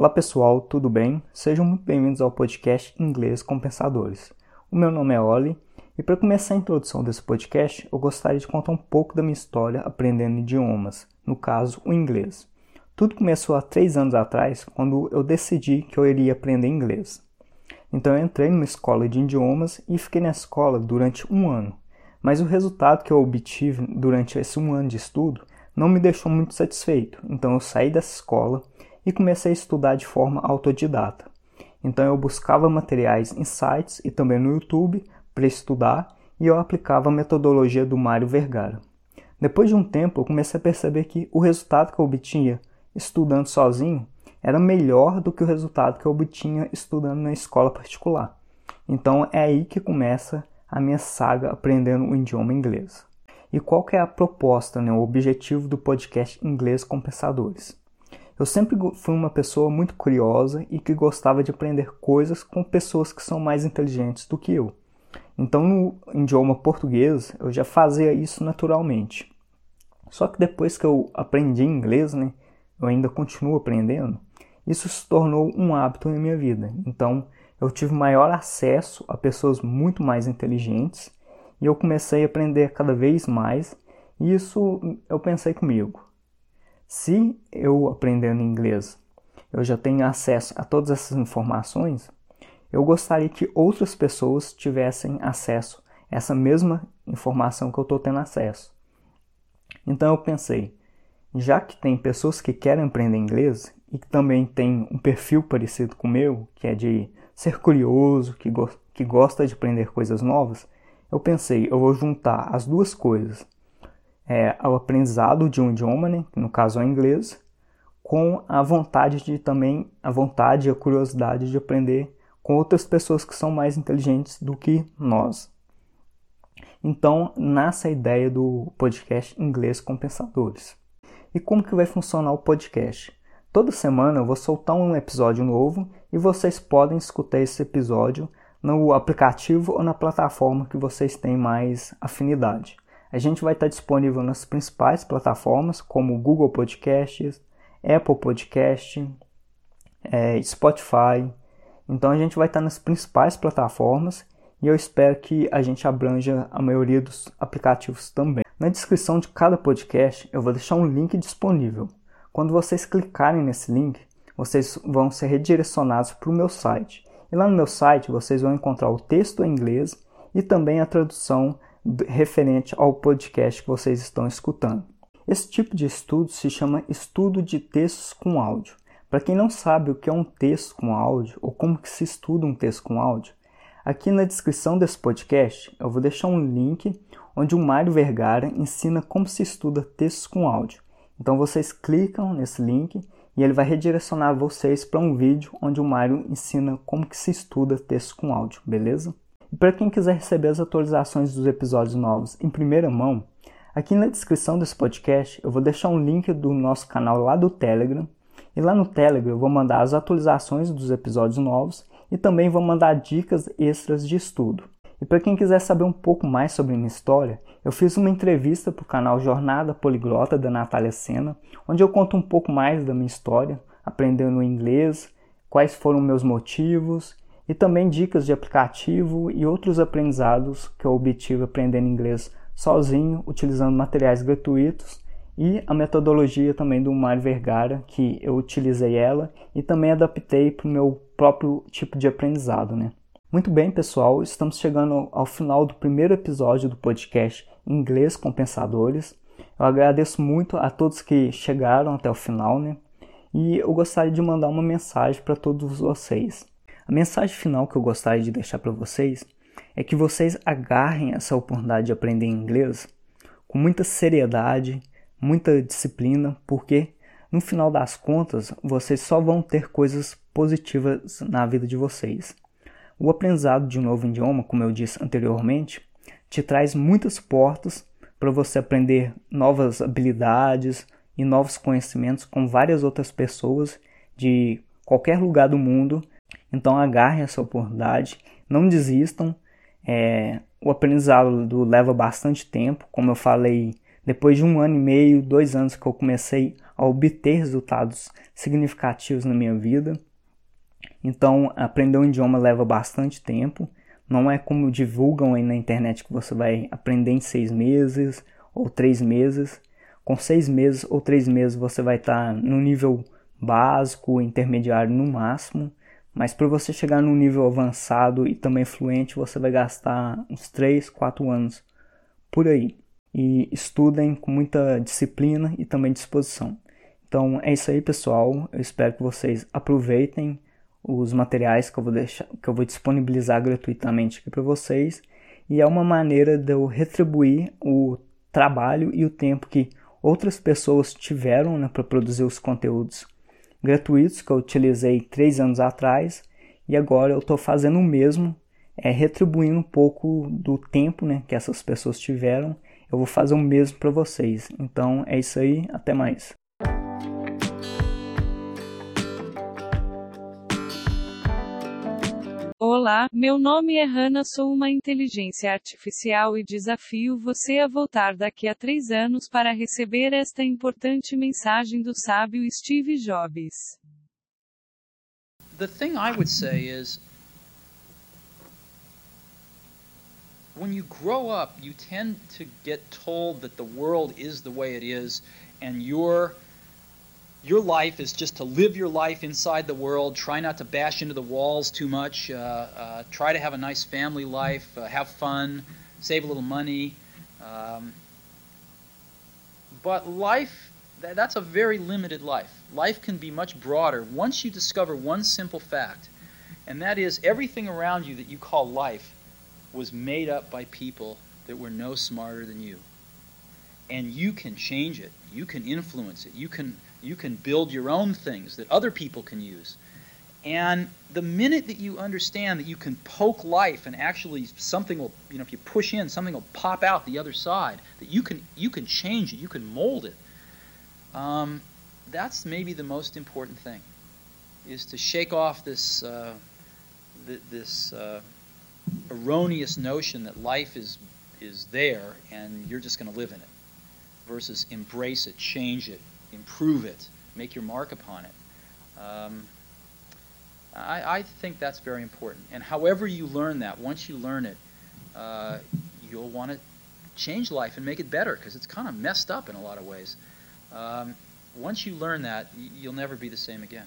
Olá pessoal, tudo bem? Sejam muito bem-vindos ao podcast Inglês com Pensadores. O meu nome é Oli e para começar a introdução desse podcast, eu gostaria de contar um pouco da minha história aprendendo idiomas, no caso, o inglês. Tudo começou há três anos atrás, quando eu decidi que eu iria aprender inglês. Então eu entrei numa escola de idiomas e fiquei na escola durante um ano. Mas o resultado que eu obtive durante esse um ano de estudo não me deixou muito satisfeito. Então eu saí dessa escola e comecei a estudar de forma autodidata. Então eu buscava materiais em sites e também no YouTube para estudar e eu aplicava a metodologia do Mário Vergara. Depois de um tempo eu comecei a perceber que o resultado que eu obtinha estudando sozinho era melhor do que o resultado que eu obtinha estudando na escola particular. Então é aí que começa a minha saga aprendendo o idioma inglês. E qual que é a proposta, né, o objetivo do podcast Inglês Compensadores? Eu sempre fui uma pessoa muito curiosa e que gostava de aprender coisas com pessoas que são mais inteligentes do que eu. Então, no idioma português, eu já fazia isso naturalmente. Só que depois que eu aprendi inglês, né, eu ainda continuo aprendendo, isso se tornou um hábito na minha vida. Então, eu tive maior acesso a pessoas muito mais inteligentes e eu comecei a aprender cada vez mais. E isso eu pensei comigo se eu aprendendo inglês eu já tenho acesso a todas essas informações, eu gostaria que outras pessoas tivessem acesso a essa mesma informação que eu estou tendo acesso. Então eu pensei, já que tem pessoas que querem aprender inglês e que também tem um perfil parecido com o meu, que é de ser curioso, que, go que gosta de aprender coisas novas, eu pensei, eu vou juntar as duas coisas é, ao aprendizado de um idioma, né, no caso é o inglês, com a vontade de também a vontade e a curiosidade de aprender com outras pessoas que são mais inteligentes do que nós. Então, nasce a ideia do podcast Inglês com Pensadores. E como que vai funcionar o podcast? Toda semana eu vou soltar um episódio novo e vocês podem escutar esse episódio no aplicativo ou na plataforma que vocês têm mais afinidade. A gente vai estar disponível nas principais plataformas como Google Podcasts, Apple Podcast, é, Spotify. Então a gente vai estar nas principais plataformas e eu espero que a gente abranja a maioria dos aplicativos também. Na descrição de cada podcast eu vou deixar um link disponível. Quando vocês clicarem nesse link, vocês vão ser redirecionados para o meu site. E lá no meu site vocês vão encontrar o texto em inglês e também a tradução referente ao podcast que vocês estão escutando. Esse tipo de estudo se chama estudo de textos com áudio. Para quem não sabe o que é um texto com áudio ou como que se estuda um texto com áudio, aqui na descrição desse podcast eu vou deixar um link onde o Mário Vergara ensina como se estuda textos com áudio. Então vocês clicam nesse link e ele vai redirecionar vocês para um vídeo onde o Mário ensina como que se estuda textos com áudio, beleza? E para quem quiser receber as atualizações dos episódios novos em primeira mão, aqui na descrição desse podcast eu vou deixar um link do nosso canal lá do Telegram. E lá no Telegram eu vou mandar as atualizações dos episódios novos e também vou mandar dicas extras de estudo. E para quem quiser saber um pouco mais sobre minha história, eu fiz uma entrevista para o canal Jornada Poliglota da Natália Sena, onde eu conto um pouco mais da minha história, aprendendo inglês, quais foram meus motivos e também dicas de aplicativo e outros aprendizados que eu obtive aprendendo inglês sozinho, utilizando materiais gratuitos e a metodologia também do Mário Vergara, que eu utilizei ela e também adaptei para o meu próprio tipo de aprendizado, né? Muito bem, pessoal, estamos chegando ao final do primeiro episódio do podcast Inglês com Pensadores. Eu agradeço muito a todos que chegaram até o final, né? E eu gostaria de mandar uma mensagem para todos vocês. A mensagem final que eu gostaria de deixar para vocês é que vocês agarrem essa oportunidade de aprender inglês com muita seriedade, muita disciplina, porque no final das contas vocês só vão ter coisas positivas na vida de vocês. O aprendizado de um novo idioma, como eu disse anteriormente, te traz muitas portas para você aprender novas habilidades e novos conhecimentos com várias outras pessoas de qualquer lugar do mundo então agarrem essa oportunidade, não desistam. É, o aprendizado leva bastante tempo, como eu falei, depois de um ano e meio, dois anos que eu comecei a obter resultados significativos na minha vida. Então, aprender um idioma leva bastante tempo. Não é como divulgam aí na internet que você vai aprender em seis meses ou três meses. Com seis meses ou três meses você vai estar no nível básico, intermediário no máximo. Mas para você chegar no nível avançado e também fluente, você vai gastar uns 3, 4 anos por aí. E estudem com muita disciplina e também disposição. Então é isso aí, pessoal. Eu espero que vocês aproveitem os materiais que eu vou deixar, que eu vou disponibilizar gratuitamente aqui para vocês. E é uma maneira de eu retribuir o trabalho e o tempo que outras pessoas tiveram né, para produzir os conteúdos gratuitos que eu utilizei três anos atrás e agora eu estou fazendo o mesmo, é, retribuindo um pouco do tempo né, que essas pessoas tiveram. Eu vou fazer o mesmo para vocês. Então é isso aí, até mais. Olá, meu nome é Hannah, sou uma inteligência artificial e desafio você a voltar daqui a três anos para receber esta importante mensagem do sábio Steve Jobs. The thing I would say is when you grow up, you tend to get told that the world is the way it is and you're your life is just to live your life inside the world. Try not to bash into the walls too much. Uh, uh, try to have a nice family life. Uh, have fun. Save a little money. Um, but life, that, that's a very limited life. Life can be much broader once you discover one simple fact, and that is everything around you that you call life was made up by people that were no smarter than you. And you can change it. You can influence it. You can you can build your own things that other people can use. And the minute that you understand that you can poke life and actually something will, you know, if you push in, something will pop out the other side, that you can you can change it, you can mold it. Um, that's maybe the most important thing, is to shake off this uh, th- this uh, erroneous notion that life is is there and you're just going to live in it, versus embrace it, change it, improve it, make your mark upon it. Um, I, I, think that's very important. And however you learn that, once you learn it, uh, you'll want to change life and make it better because it's kind of messed up in a lot of ways. Um, once you learn that, you'll never be the same again.